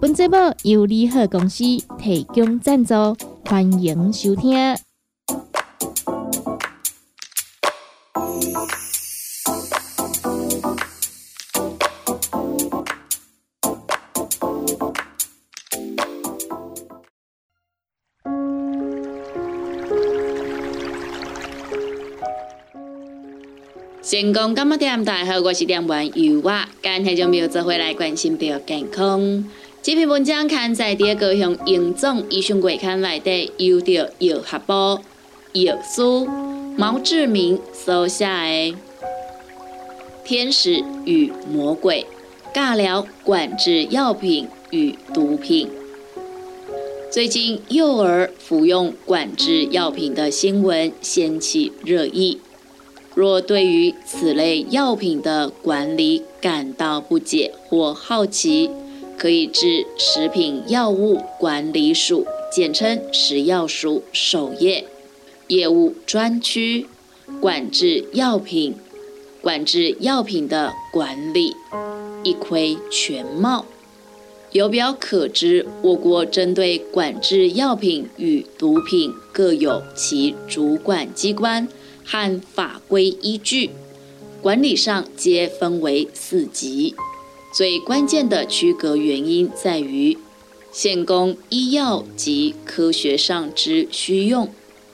本节目由利好公司提供赞助，欢迎收听。成功干么点？大家好，我是点玩油娃，今天就没有做回来关心到健康。这篇文章刊载第高雄营总医学月刊内底，由着药学部药师毛志明所写的《天使与魔鬼：尬聊管制药品与毒品》。最近幼儿服用管制药品的新闻掀起热议。若对于此类药品的管理感到不解或好奇，可以至食品药物管理署（简称食药署）首页业务专区管制药品，管制药品的管理一窥全貌。由表可知，我国针对管制药品与毒品各有其主管机关和法规依据，管理上皆分为四级。最关键的区隔原因在于，现供医药及科学上之需用。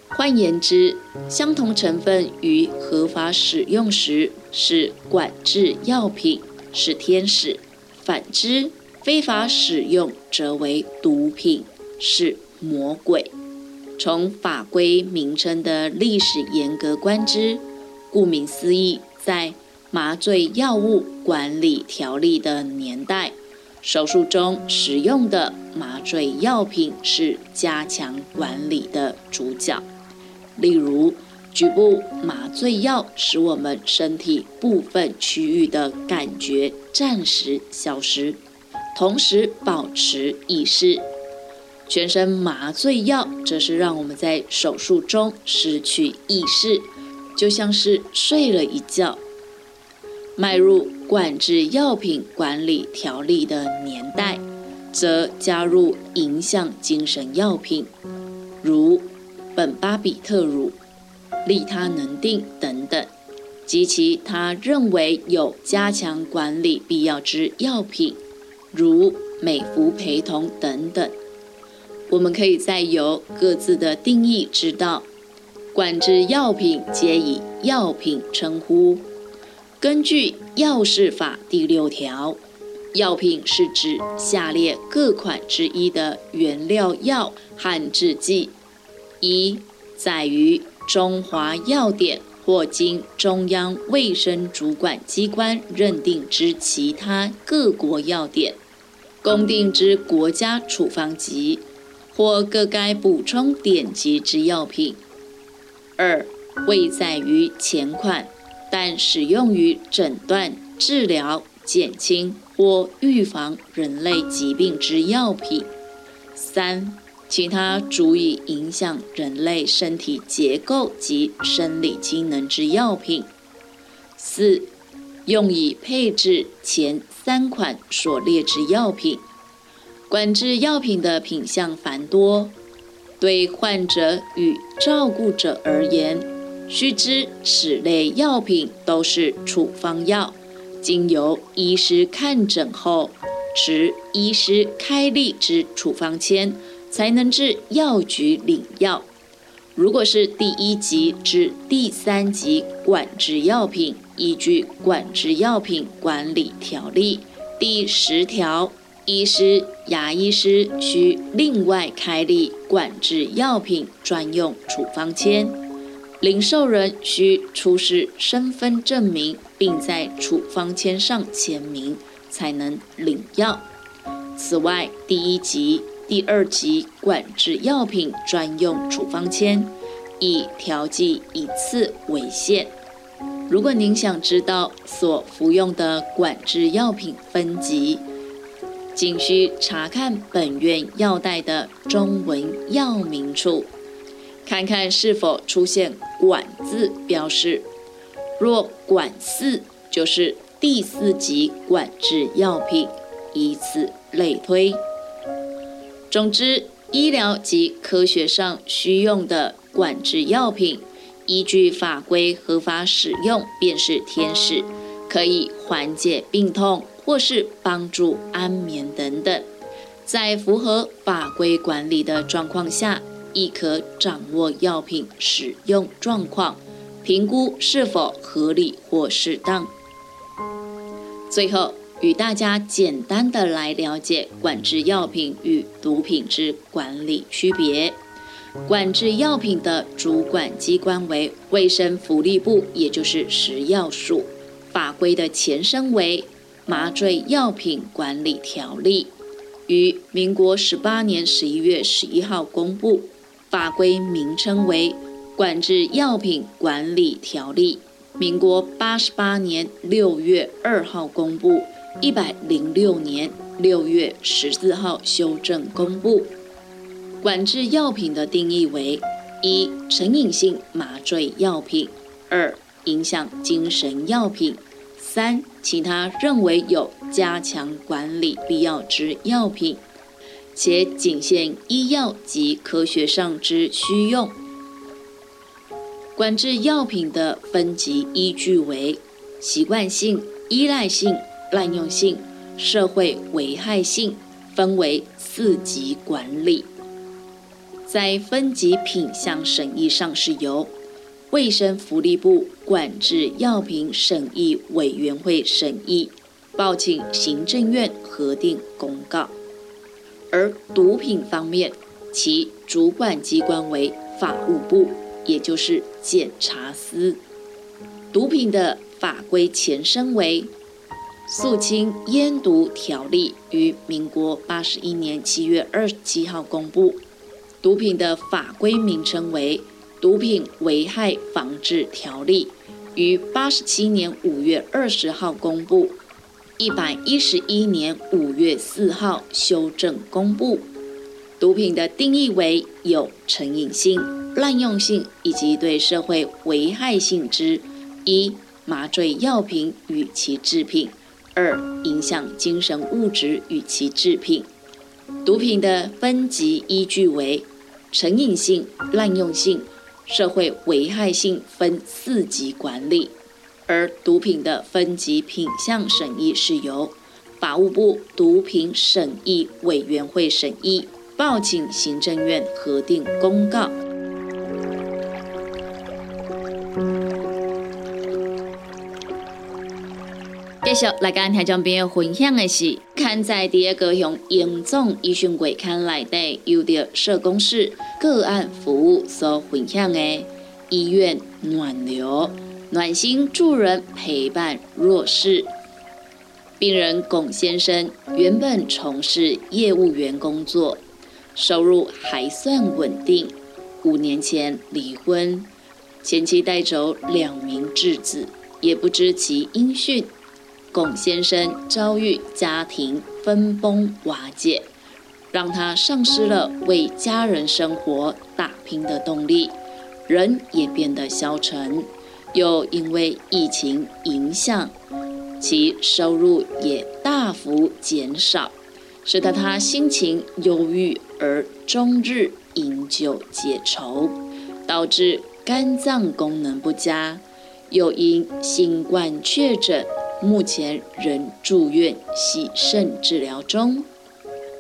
换言之，相同成分于合法使用时是管制药品，是天使；反之，非法使用则为毒品，是魔鬼。从法规名称的历史严格观之，顾名思义，在麻醉药物管理条例的年代，手术中使用的麻醉药品是加强管理的主角。例如，局部麻醉药使我们身体部分区域的感觉暂时消失，同时保持意识；全身麻醉药则是让我们在手术中失去意识，就像是睡了一觉。迈入管制药品管理条例的年代，则加入影响精神药品，如苯巴比特乳、利他能定等等，及其他认为有加强管理必要之药品，如美服陪同等等。我们可以再由各自的定义知道，管制药品皆以药品称呼。根据《药事法》第六条，药品是指下列各款之一的原料药和制剂：一、在于中华药典或经中央卫生主管机关认定之其他各国药典，公定之国家处方级或各该补充典籍之药品；二、未在于前款。但使用于诊断、治疗、减轻或预防人类疾病之药品；三、其他足以影响人类身体结构及生理机能之药品；四、用以配置前三款所列之药品。管制药品的品项繁多，对患者与照顾者而言。须知，此类药品都是处方药，经由医师看诊后，持医师开立之处方签，才能至药局领药。如果是第一级至第三级管制药品，依据《管制药品管理条例》第十条，医师、牙医师需另外开立管制药品专用处方签。零售人需出示身份证明，并在处方签上签名，才能领药。此外，第一级第二级管制药品专用处方签，以调剂一次为限。如果您想知道所服用的管制药品分级，仅需查看本院药袋的中文药名处，看看是否出现“管”字标示。若“管四”，就是第四级管制药品，以此类推。总之，医疗及科学上需用的管制药品，依据法规合法使用便是天使，可以缓解病痛。或是帮助安眠等等，在符合法规管理的状况下，亦可掌握药品使用状况，评估是否合理或适当。最后，与大家简单的来了解管制药品与毒品之管理区别。管制药品的主管机关为卫生福利部，也就是食药署，法规的前身为。麻醉药品管理条例于民国十八年十一月十一号公布，法规名称为《管制药品管理条例》。民国八十八年六月二号公布，一百零六年六月十四号修正公布。管制药品的定义为：一、成瘾性麻醉药品；二、影响精神药品。三、其他认为有加强管理必要之药品，且仅限医药及科学上之需用。管制药品的分级依据为习惯性、依赖性、滥用性、社会危害性，分为四级管理。在分级品项审议上是由。卫生福利部管制药品审议委员会审议，报请行政院核定公告。而毒品方面，其主管机关为法务部，也就是检察司。毒品的法规前身为《肃清烟毒条例》，于民国八十一年七月二十七号公布。毒品的法规名称为。毒品危害防治条例于八十七年五月二十号公布，一百一十一年五月四号修正公布。毒品的定义为有成瘾性、滥用性以及对社会危害性之一麻醉药品与其制品；二影响精神物质与其制品。毒品的分级依据为成瘾性、滥用性。社会危害性分四级管理，而毒品的分级品项审议是由法务部毒品审议委员会审议，报请行政院核定公告。继续来跟听众朋友分享的是，刊在第二个向严重医讯柜看内底，有着社工室个案服务所分享的医院暖流，暖心助人陪伴弱势病人。龚先生原本从事业务员工作，收入还算稳定。五年前离婚，前妻带走两名稚子，也不知其音讯。龚先生遭遇家庭分崩瓦解，让他丧失了为家人生活打拼的动力，人也变得消沉。又因为疫情影响，其收入也大幅减少，使得他心情忧郁而终日饮酒解愁，导致肝脏功能不佳，又因新冠确诊。目前仍住院洗肾治疗中，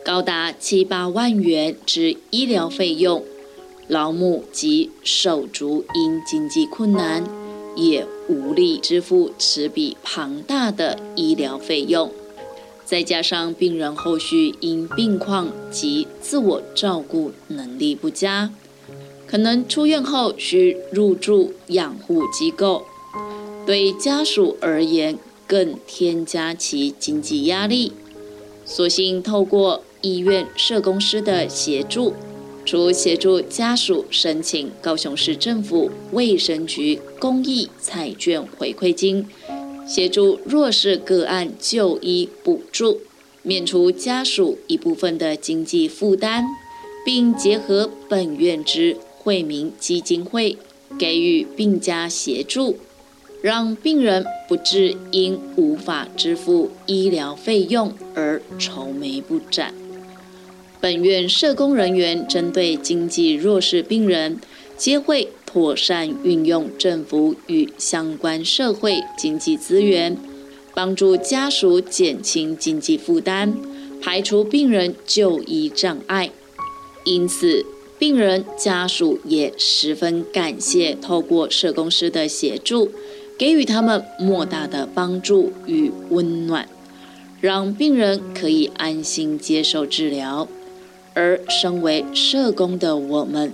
高达七八万元之医疗费用，老母及手足因经济困难，也无力支付此笔庞大的医疗费用。再加上病人后续因病况及自我照顾能力不佳，可能出院后需入住养护机构，对家属而言。更添加其经济压力，索性透过医院社工师的协助，除协助家属申请高雄市政府卫生局公益彩券回馈金，协助弱势个案就医补助，免除家属一部分的经济负担，并结合本院之惠民基金会，给予病家协助。让病人不致因无法支付医疗费用而愁眉不展。本院社工人员针对经济弱势病人，皆会妥善运用政府与相关社会经济资源，帮助家属减轻经济负担，排除病人就医障碍。因此，病人家属也十分感谢透过社工师的协助。给予他们莫大的帮助与温暖，让病人可以安心接受治疗。而身为社工的我们，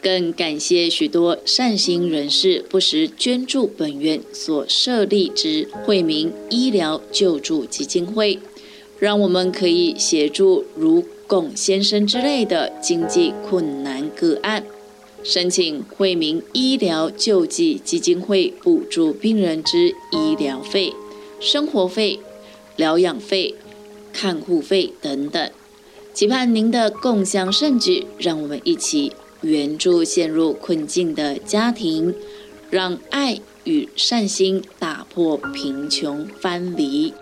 更感谢许多善心人士不时捐助本院所设立之惠民医疗救助基金会，让我们可以协助如龚先生之类的经济困难个案。申请惠民医疗救济基金会补助病人之医疗费、生活费、疗养费、看护费等等，期盼您的共享盛举，让我们一起援助陷入困境的家庭，让爱与善心打破贫穷藩篱。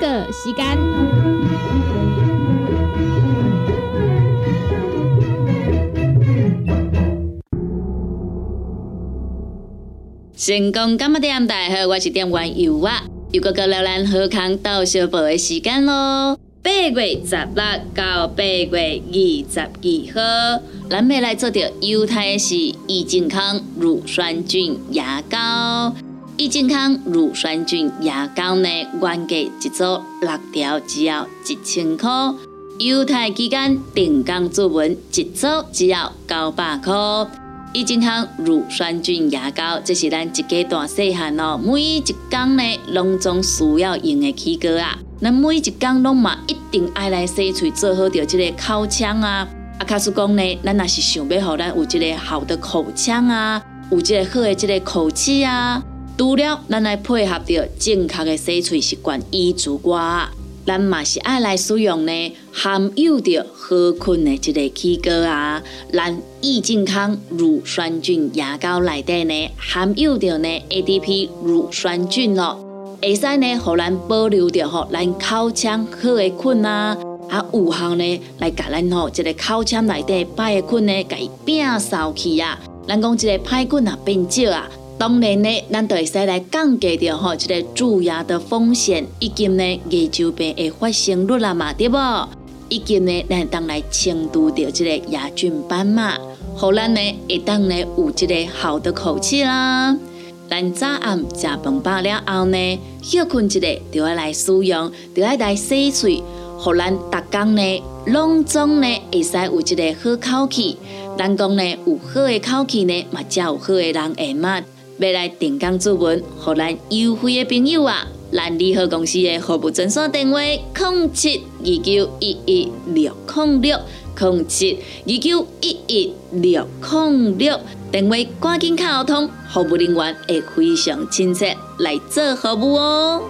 个时间，成功干么点？大家好，我是店员尤啊，又个个了咱好康到小宝的时间咯。八月十六到八月二十二号，咱要来做着犹太是益健康乳酸菌牙膏。益健康乳酸菌牙膏呢，原价一组六条只要一千块，优待期间定岗注文一组只要九百块。益健康乳酸菌牙膏，这是咱一家大细汉哦，每一工呢拢总需要用的起膏啊。咱每一工拢嘛一定爱来洗喙，做好着这个口腔啊。啊，卡叔讲呢，咱若是想要好咱有这个好的口腔啊，有这个好的这个口气啊。除了咱来配合着正确的洗喙习惯以之外，咱嘛是爱来使用呢含有着好菌的一个起膏啊。咱益健康乳酸菌牙膏内底呢含有着呢 ADP 乳酸菌哦，会使呢互咱保留着吼咱口腔好的菌啊，啊有效呢来甲咱吼这个口腔内底歹的菌呢，伊摒扫去啊。咱讲这个歹菌啊变少啊。当然呢，咱就会使来降低掉吼，这个蛀牙的风险，以及呢牙周病的发生率啦嘛，对不？以及呢，咱当来清除掉这个牙菌斑嘛，好咱呢会当呢有这个好的口气啦。咱早暗食饭饱了后呢，休困一下就要来使用，就要来洗喙，好咱逐工呢拢总呢会使有一个好口气。咱讲呢有好的口气呢，嘛才有好的人缘嘛。要来定岗注文，和咱优惠的朋友啊！咱利和公司的服务专线电话：零七二九一一六零六零七二九一一六零六。电话赶紧卡通，服务人员会非常亲切来做服务哦。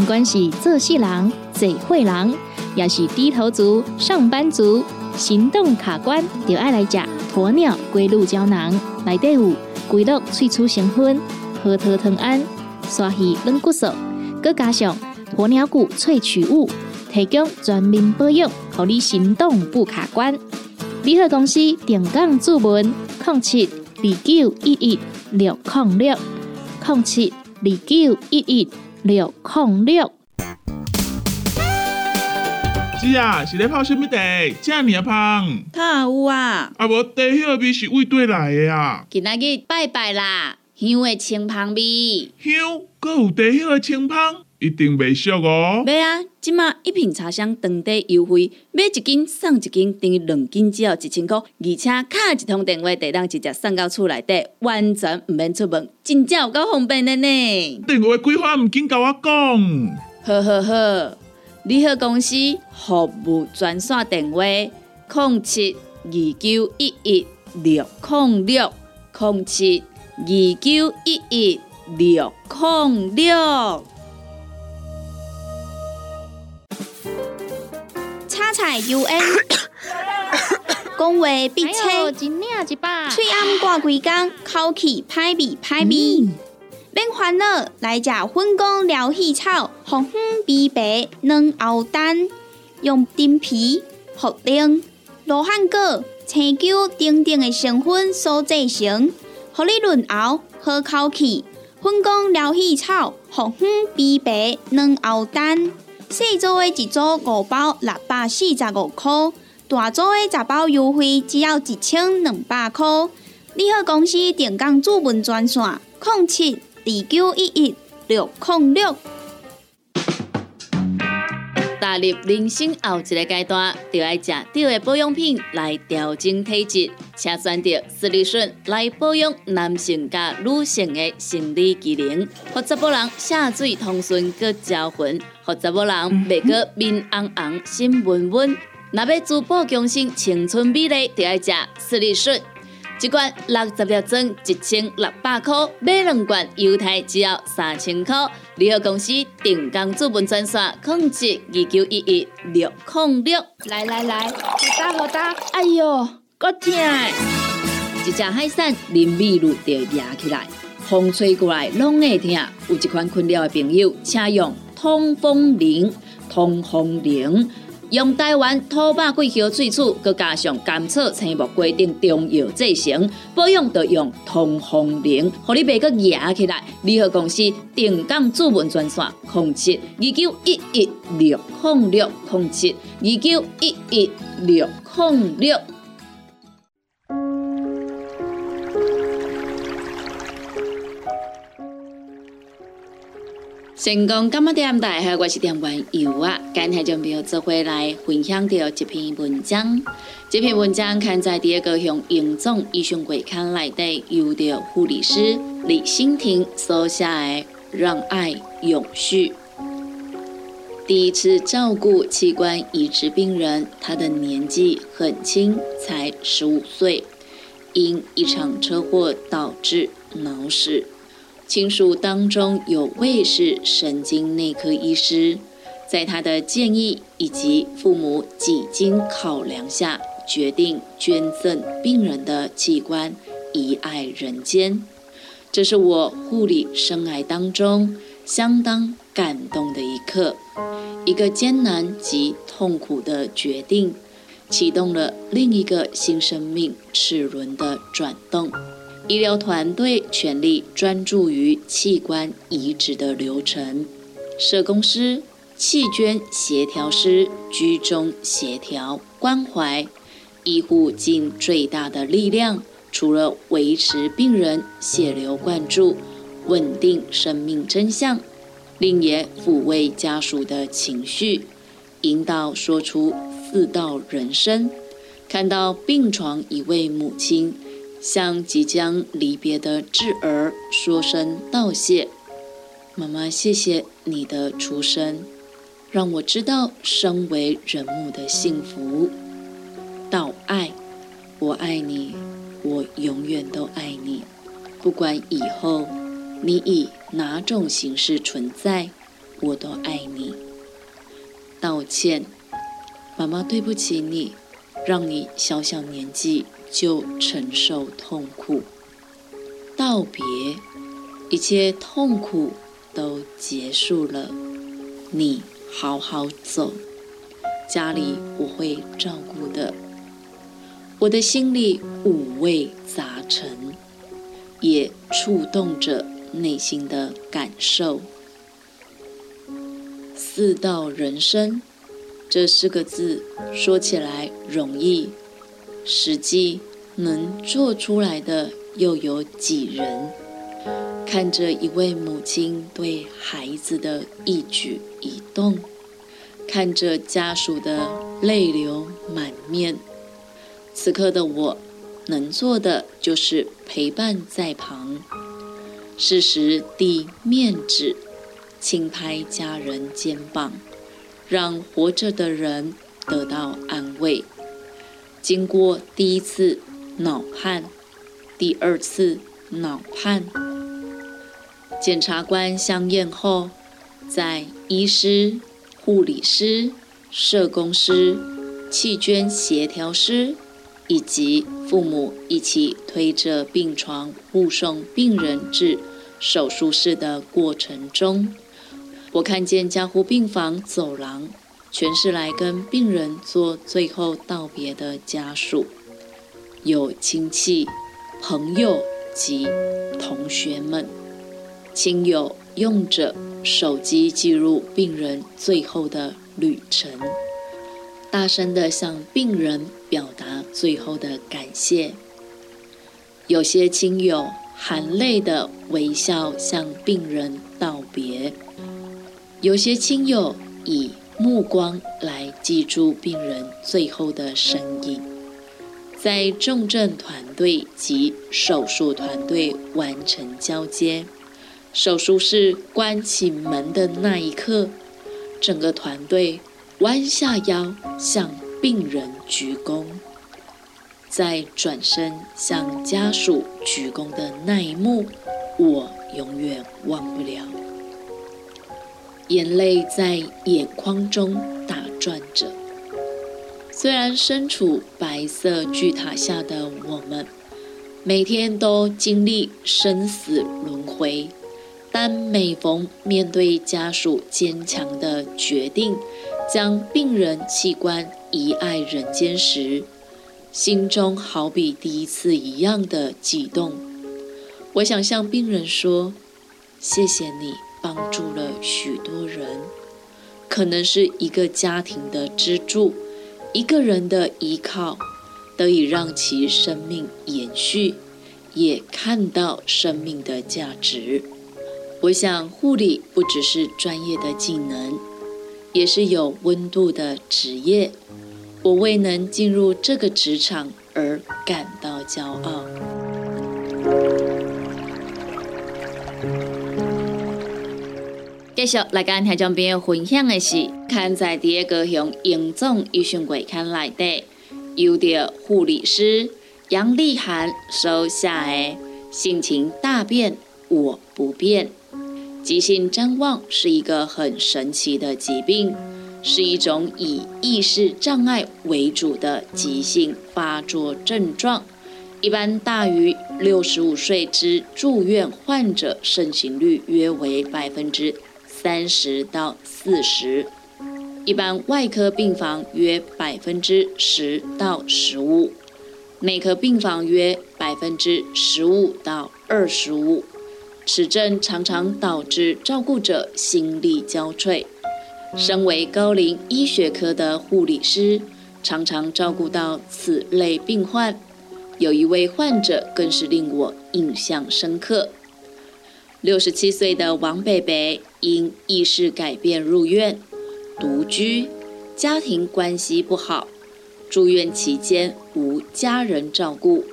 不管是做事人、嘴会人，也是低头族、上班族。行动卡关，就爱来食鸵鸟龟鹿胶囊，内底有龟鹿萃取成分，核桃藤胺、刷鱼软骨素，佮加上鸵鸟骨萃取物，提供全面保养，让你行动不卡关。联合公司定岗注文：零七二九一一六零六零七二九一一六零六。是啊，是咧泡什么茶？这尔香。他有啊。啊无，茶迄个味是为对来的啊。今仔日拜拜啦，香的清香味。香，搁有茶迄个清香，一定袂俗哦。袂啊！即马一瓶茶香当地优惠，买一斤送一斤，等于两斤只要一千块，而且卡一通电话，地当直接送到厝内底，完全毋免出门，真正有够方便的呢！电话规划毋紧甲我讲。好好好，利好公司服务专线电话：零七二九一一六零六零七二九一一六零六。叉菜 U N，讲话必哎切呦，，一领一把，喙暗挂几工，口气歹味歹味。免烦恼，来食粉公疗气草，红粉枇杷软藕蛋，用丁皮、茯苓、罗汉果、青椒等等的成分所制成，互你润喉好口气。粉公疗气草，红粉枇杷软藕蛋，细组的一组五包六百四十五块，大组的十包优惠只要一千两百块。你好公司定岗主文专线：零七二九一一六零六。踏入人生后一个阶段，就要食对的保养品来调整体质，请选择斯利顺来保养男性甲女性的生理机能，互查某人下水通顺佮招魂，互查某人袂过面红红、心温温。若要珠宝强身、青春美丽，就要食斯利顺。一罐六十粒装，一千六百块；买两罐，犹太只要三千块。联合公司定岗资本专线：控制二九一一六零六。来来来，好打好打，哎呦，够痛！一只海扇淋米露就压起来，风吹过来拢会痛。有一款困扰的朋友，请用通风铃。通风铃用台湾土白桂花萃取，佮加上甘草、青木、规定中药制成，保养要用通风灵，互你袂佮压起来。联合公司定岗主文专线：零七二九一一六控六零七二九一一六六。成功感冒店大家好，我是店员尤啊，今天就没有做回来分享到这篇文章。这篇文章刊在第二个向营总医学会刊内底，由着护理师李欣婷所写的《让爱永续》。第一次照顾器官移植病人，他的年纪很轻，才十五岁，因一场车祸导致脑死。亲属当中有位是神经内科医师，在他的建议以及父母几经考量下，决定捐赠病人的器官，遗爱人间。这是我护理生涯当中相当感动的一刻，一个艰难及痛苦的决定，启动了另一个新生命齿轮的转动。医疗团队全力专注于器官移植的流程，社工师、器捐协调师居中协调关怀，医护尽最大的力量，除了维持病人血流灌注、稳定生命真相，另也抚慰家属的情绪，引导说出四道人生，看到病床一位母亲。向即将离别的稚儿说声道谢，妈妈，谢谢你的出生，让我知道身为人母的幸福。道爱，我爱你，我永远都爱你，不管以后你以哪种形式存在，我都爱你。道歉，妈妈，对不起你，让你小小年纪。就承受痛苦，道别，一切痛苦都结束了。你好好走，家里我会照顾的。我的心里五味杂陈，也触动着内心的感受。四道人生这四个字说起来容易。实际能做出来的又有几人？看着一位母亲对孩子的一举一动，看着家属的泪流满面。此刻的我，能做的就是陪伴在旁，适时递面纸，轻拍家人肩膀，让活着的人得到安慰。经过第一次脑判，第二次脑判，检察官相验后，在医师、护理师、社工师、弃捐协调师以及父母一起推着病床护送病人至手术室的过程中，我看见加护病房走廊。全是来跟病人做最后道别的家属，有亲戚、朋友及同学们。亲友用着手机记录病人最后的旅程，大声地向病人表达最后的感谢。有些亲友含泪的微笑向病人道别，有些亲友以。目光来记住病人最后的身影，在重症团队及手术团队完成交接，手术室关起门的那一刻，整个团队弯下腰向病人鞠躬，在转身向家属鞠躬的那一幕，我永远忘不了。眼泪在眼眶中打转着。虽然身处白色巨塔下的我们，每天都经历生死轮回，但每逢面对家属坚强的决定，将病人器官遗爱人间时，心中好比第一次一样的激动。我想向病人说：“谢谢你。”帮助了许多人，可能是一个家庭的支柱，一个人的依靠，得以让其生命延续，也看到生命的价值。我想，护理不只是专业的技能，也是有温度的职业。我为能进入这个职场而感到骄傲。继续来跟听众朋友分享的是，看在第一个熊英总医生会刊内底，由着护理师杨丽涵收下的《性情大变，我不变》。急性谵妄是一个很神奇的疾病，是一种以意识障碍为主的急性发作症状，一般大于六十五岁之住院患者盛行率约为百分之。三十到四十，一般外科病房约百分之十到十五，内科病房约百分之十五到二十五。此症常常导致照顾者心力交瘁。身为高龄医学科的护理师，常常照顾到此类病患。有一位患者更是令我印象深刻。六十七岁的王北北因意识改变入院，独居，家庭关系不好，住院期间无家人照顾。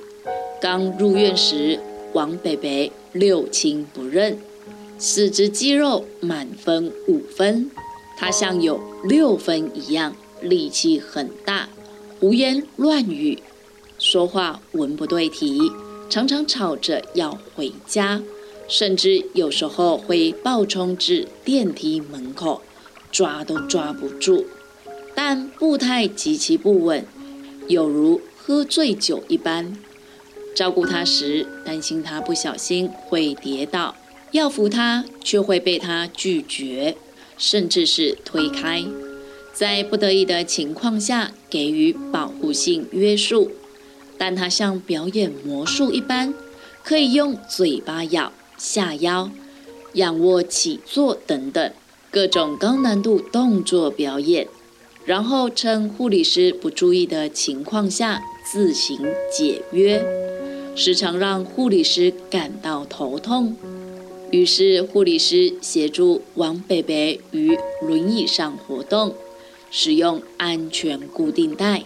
刚入院时，王北北六亲不认，四肢肌肉满分五分，他像有六分一样，力气很大，胡言乱语，说话文不对题，常常吵着要回家。甚至有时候会暴冲至电梯门口，抓都抓不住。但步态极其不稳，有如喝醉酒一般。照顾他时，担心他不小心会跌倒，要扶他却会被他拒绝，甚至是推开。在不得已的情况下，给予保护性约束。但他像表演魔术一般，可以用嘴巴咬。下腰、仰卧起坐等等各种高难度动作表演，然后趁护理师不注意的情况下自行解约。时常让护理师感到头痛。于是护理师协助王北北于轮椅上活动，使用安全固定带。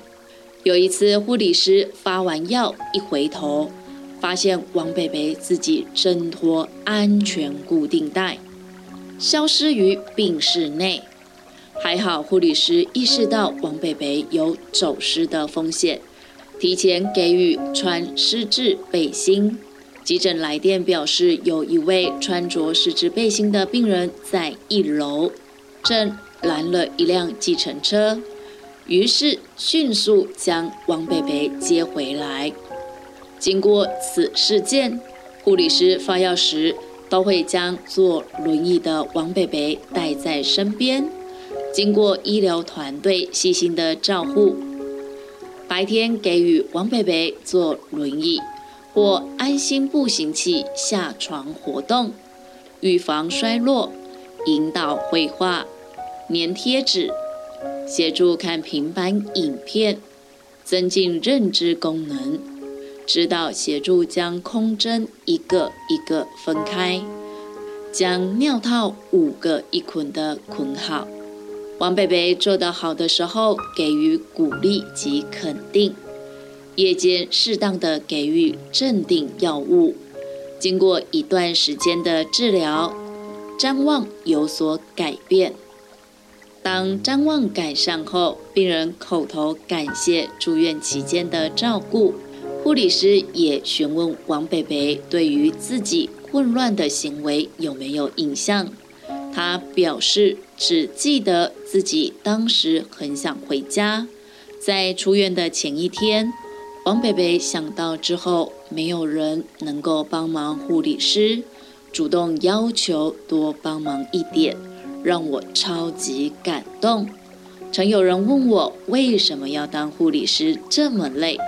有一次，护理师发完药一回头，发现王北北自己挣脱安全固定带，消失于病室内。还好护理师意识到王北北有走失的风险，提前给予穿湿质背心。急诊来电表示，有一位穿着湿质背心的病人在一楼，正拦了一辆计程车，于是迅速将王北北接回来。经过此事件，护理师发药时都会将坐轮椅的王北北带在身边，经过医疗团队细心的照护，白天给予王北北坐轮椅。或安心步行器下床活动，预防衰落，引导绘画、粘贴纸，协助看平板影片，增进认知功能，指导协助将空针一个一个分开，将尿套五个一捆的捆好。王贝贝做得好的时候，给予鼓励及肯定。夜间适当的给予镇定药物，经过一段时间的治疗，张望有所改变。当张望改善后，病人口头感谢住院期间的照顾，护理师也询问王北北对于自己混乱的行为有没有印象。他表示只记得自己当时很想回家，在出院的前一天。王北北想到之后，没有人能够帮忙护理师，主动要求多帮忙一点，让我超级感动。曾有人问我为什么要当护理师这么累，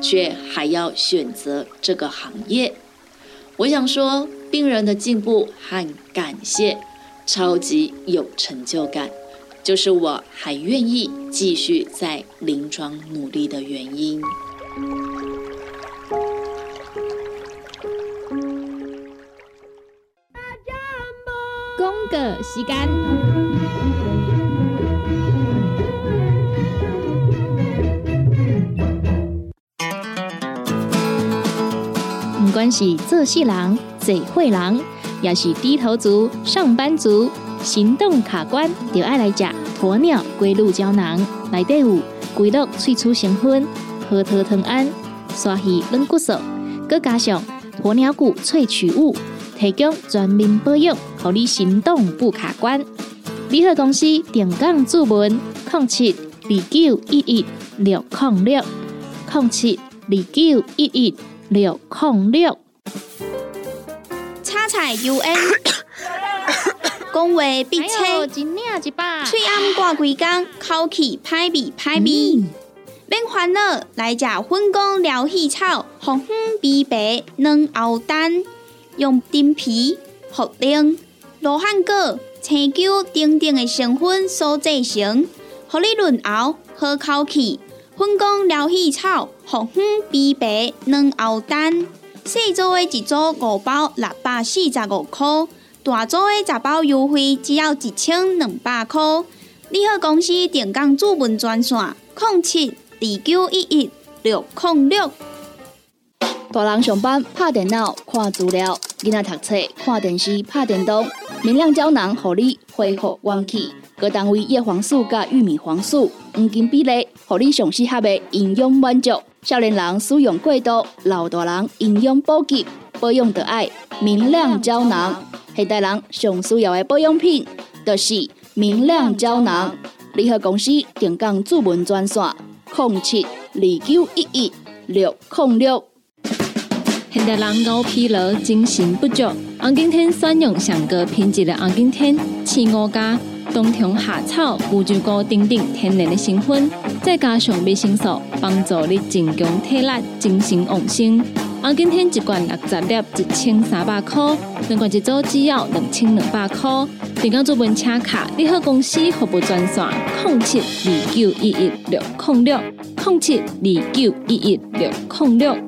却还要选择这个行业？我想说，病人的进步和感谢，超级有成就感，就是我还愿意继续在临床努力的原因。公个时间，是做事人、做会人，也是低头族、上班族，行动卡关，就爱来吃鸵鸟龟鹿胶囊，内底有龟鹿萃取成分。核桃藤胺、刷鱼软骨素，佮加上鸵鸟骨萃取物，提供全面保养，让你行动不卡关。联合公司定岗注文：零七二九一一六零六零七二九一一六零六。叉彩 U N，讲话必切，嘴暗挂几工，口气歹味歹味。免烦恼，来食粉工疗气草，红粉枇杷软藕丹，用丁皮、茯苓、罗汉果、青椒丁丁的成分所制成，互你润喉好口气。粉工疗气草，红粉枇杷软藕丹，细组的一组五包六百四十五块，大组的十包优惠只要一千两百块。你好，公司电工主文专线：零七。二九一一六零六，大人上班拍电脑看资料，囡仔读册看电视拍电动，明亮胶囊合理恢复元气。各单位叶黄素加玉米黄素黄金比例，互你上适合的营养满足。少年人使用过度，老大人营养补给保养的爱明亮胶囊。现代人上需要的保养品，就是明亮胶囊。联合公司定岗主文专线。零七二九一一六零六。现代人熬疲劳、精神不足，红景天选用上个品质的红景天，青五加冬虫夏草、乌鸡菇等等天然的成分，再加上维生素，帮助你增强体力、精神旺盛。红景天一罐六十粒，一千三百块；两罐一组，只要两千两百块。订购做本车卡，你好公司服务专线：零七二九一一六零六零七二九一一六零六。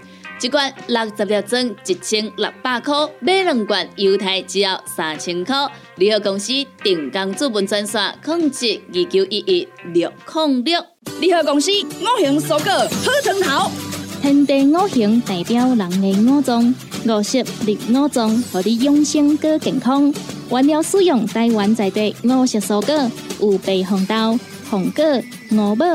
一罐六十粒装，一千六百块；买两罐，犹太只要三千块。联合公司定岗资本专线：控制二九一一六零六。联合公司五行蔬果好汤头，天地五行代表人的五脏，五色绿五脏，互你养生更健康。原料使用台湾在地五色蔬果，有白红豆、红果、五宝、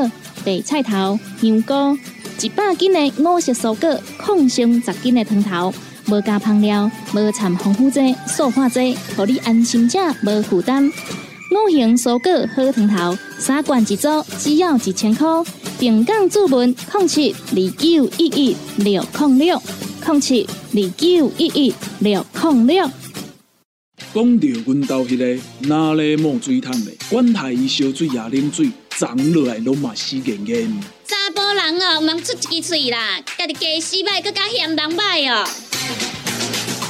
白菜头、香菇。一百斤的五色蔬果，抗性十斤的汤头，无加香料，无掺防腐剂、塑化剂，互你安心吃，无负担。五行蔬果好汤头，三罐一组，只要一千块。平港注文控七二九一一六控六控七二九一一六控六。讲到阮兜迄个哪里冒水桶的，管他伊烧水也冷水，长落来拢嘛死严严。查甫人哦，毋通出一支嘴啦，家己家洗歹，搁加嫌人歹哦。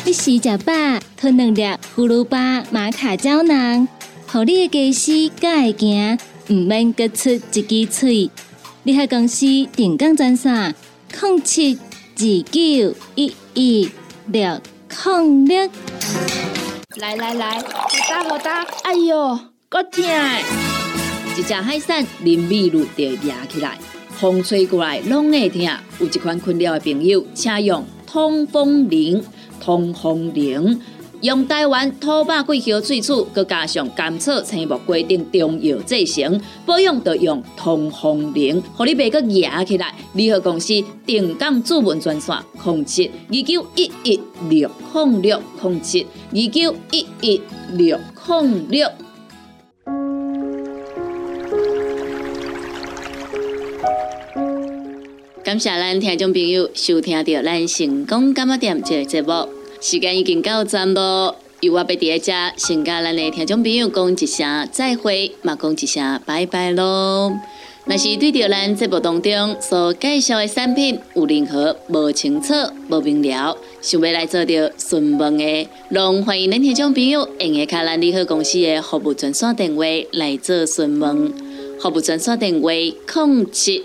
你食食饱，吞两粒葫芦巴、玛卡胶囊，互你的家洗才会行，毋免搁出一支嘴。你喺公司定岗专线：零七二九一一六零六。来来来，好打好打，哎哟，够痛！一只海扇淋米露就会压起来，风吹过来拢会痛。有一款困扰的朋友，请用通风铃。通风铃用台湾土白桂花萃取，佮加上甘草、青木规定中药制成，保养要用通风铃，互你袂佮压起来。联合公司定岗主文专线：零七二九一一六零六零七二九一一六零六。感谢咱听众朋友收听到咱成功感冒店这个节目，时间已经到站咯。由我要伫咧遮，先甲咱的听众朋友讲一声再会，嘛讲一声拜拜咯。若是对着咱节目当中所介绍的产品有任何无清楚、无明了，想要来做着询问的，拢欢迎恁听众朋友用下卡咱利好公司的服务专线电话来做询问。服务专线电话：零七。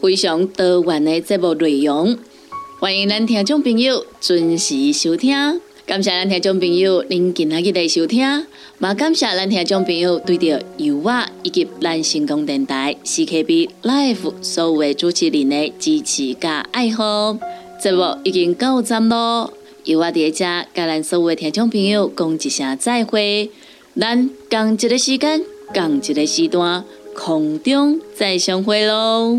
非常多元的节目内容，欢迎咱听众朋友准时收听。感谢咱听众朋友您今日的收听，也感谢咱听众朋友对着由我以及咱成功电台 CKB Life 所有的主持人的支持加爱好。节目已经到站咯，由我伫遮甲咱所有的听众朋友讲一声再会，咱共一个时间，共一个时段，空中再相会咯。